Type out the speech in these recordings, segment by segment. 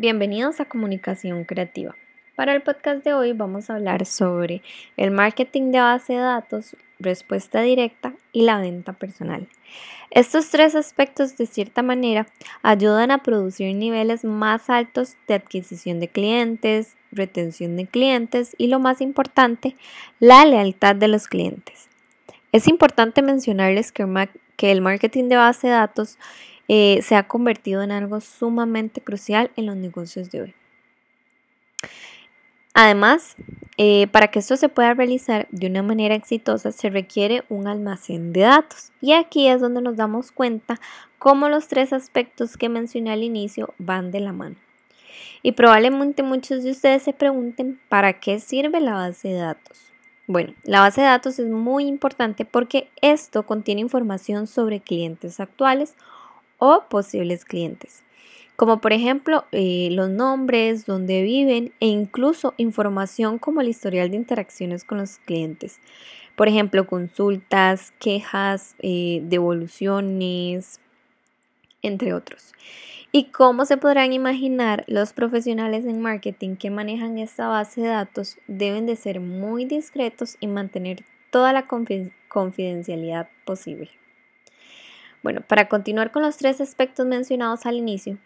Bienvenidos a Comunicación Creativa. Para el podcast de hoy vamos a hablar sobre el marketing de base de datos, respuesta directa y la venta personal. Estos tres aspectos de cierta manera ayudan a producir niveles más altos de adquisición de clientes, retención de clientes y lo más importante, la lealtad de los clientes. Es importante mencionarles que el marketing de base de datos eh, se ha convertido en algo sumamente crucial en los negocios de hoy. Además, eh, para que esto se pueda realizar de una manera exitosa se requiere un almacén de datos. Y aquí es donde nos damos cuenta cómo los tres aspectos que mencioné al inicio van de la mano. Y probablemente muchos de ustedes se pregunten, ¿para qué sirve la base de datos? Bueno, la base de datos es muy importante porque esto contiene información sobre clientes actuales o posibles clientes, como por ejemplo eh, los nombres, dónde viven e incluso información como el historial de interacciones con los clientes. Por ejemplo, consultas, quejas, eh, devoluciones, entre otros. Y como se podrán imaginar, los profesionales en marketing que manejan esta base de datos deben de ser muy discretos y mantener toda la confidencialidad posible. Bueno, para continuar con los tres aspectos mencionados al inicio,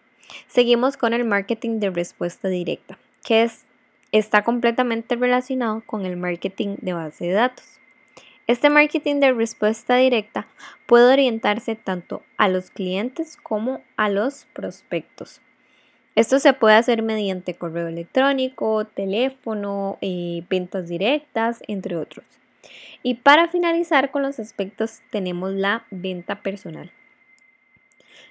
seguimos con el marketing de respuesta directa, que es, está completamente relacionado con el marketing de base de datos. Este marketing de respuesta directa puede orientarse tanto a los clientes como a los prospectos. Esto se puede hacer mediante correo electrónico, teléfono, eh, ventas directas, entre otros. Y para finalizar con los aspectos tenemos la venta personal.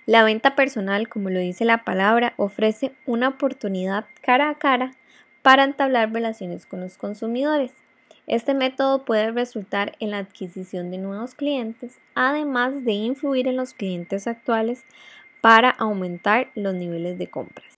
La venta personal, como lo dice la palabra, ofrece una oportunidad cara a cara para entablar relaciones con los consumidores. Este método puede resultar en la adquisición de nuevos clientes, además de influir en los clientes actuales para aumentar los niveles de compras.